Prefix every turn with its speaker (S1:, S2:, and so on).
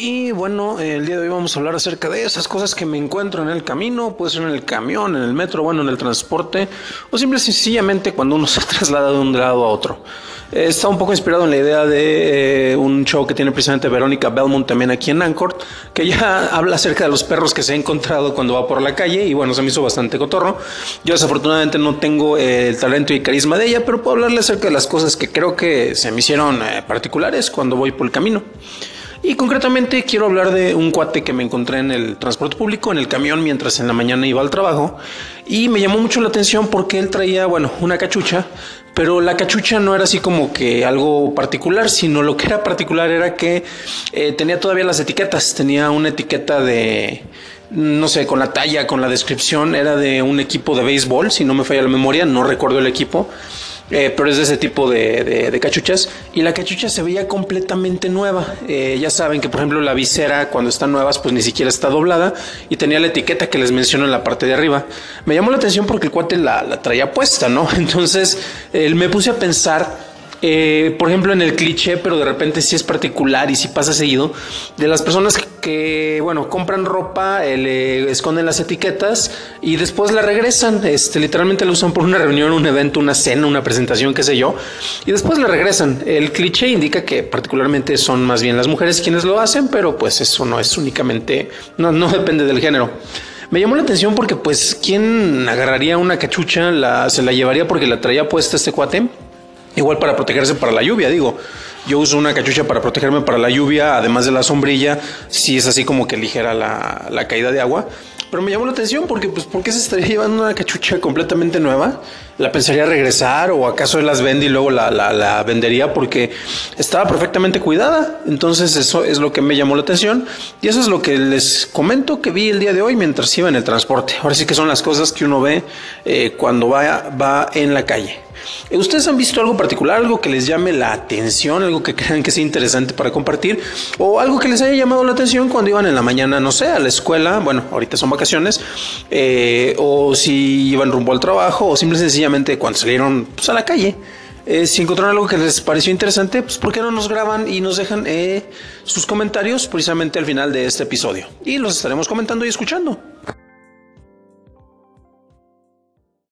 S1: Y bueno, el día de hoy vamos a hablar acerca de esas cosas que me encuentro en el camino, puede ser en el camión, en el metro, bueno, en el transporte, o simple y sencillamente cuando uno se traslada de un lado a otro. Está un poco inspirado en la idea de eh, un show que tiene precisamente Verónica Belmont también aquí en Anchor, que ya habla acerca de los perros que se ha encontrado cuando va por la calle y bueno, se me hizo bastante cotorro. Yo desafortunadamente no tengo eh, el talento y carisma de ella, pero puedo hablarle acerca de las cosas que creo que se me hicieron eh, particulares cuando voy por el camino. Y concretamente quiero hablar de un cuate que me encontré en el transporte público, en el camión, mientras en la mañana iba al trabajo. Y me llamó mucho la atención porque él traía, bueno, una cachucha, pero la cachucha no era así como que algo particular, sino lo que era particular era que eh, tenía todavía las etiquetas. Tenía una etiqueta de, no sé, con la talla, con la descripción, era de un equipo de béisbol, si no me falla la memoria, no recuerdo el equipo. Eh, pero es de ese tipo de, cachuchas. Y la cachucha se veía completamente nueva. Eh, ya saben que, por ejemplo, la visera cuando están nuevas, pues ni siquiera está doblada. Y tenía la etiqueta que les menciono en la parte de arriba. Me llamó la atención porque el cuate la, la traía puesta, ¿no? Entonces me puse a pensar eh, por ejemplo, en el cliché, pero de repente sí es particular y sí pasa seguido, de las personas que, bueno, compran ropa, eh, le esconden las etiquetas y después la regresan, este, literalmente la usan por una reunión, un evento, una cena, una presentación, qué sé yo, y después la regresan. El cliché indica que particularmente son más bien las mujeres quienes lo hacen, pero pues eso no es únicamente, no, depende del género. Me llamó la atención porque pues, ¿quién agarraría una cachucha, se la llevaría porque la traía puesta este cuate? Igual para protegerse para la lluvia, digo. Yo uso una cachucha para protegerme para la lluvia, además de la sombrilla, si es así como que ligera la, caída de agua. Pero me llamó la atención porque, pues, ¿por qué se estaría llevando una cachucha completamente nueva? ¿La pensaría regresar o acaso las vende y luego la, la, vendería porque estaba perfectamente cuidada? Entonces eso es lo que me llamó la atención y eso es lo que les comento que vi el día de hoy mientras iba en el transporte. Ahora sí que son las cosas que uno ve eh, cuando va, va en la calle. ¿Ustedes han visto algo particular, algo que les llame la atención, algo que crean que sea interesante para compartir o algo que les haya llamado la atención cuando iban en la mañana, no sé, a la escuela, bueno, ahorita son vacaciones, eh, o si iban rumbo al trabajo o simple y sencillamente cuando salieron pues, a la calle? Eh, si encontraron algo que les pareció interesante, pues ¿por qué no nos graban y nos dejan eh, sus comentarios precisamente al final de este episodio? Y los estaremos comentando y escuchando.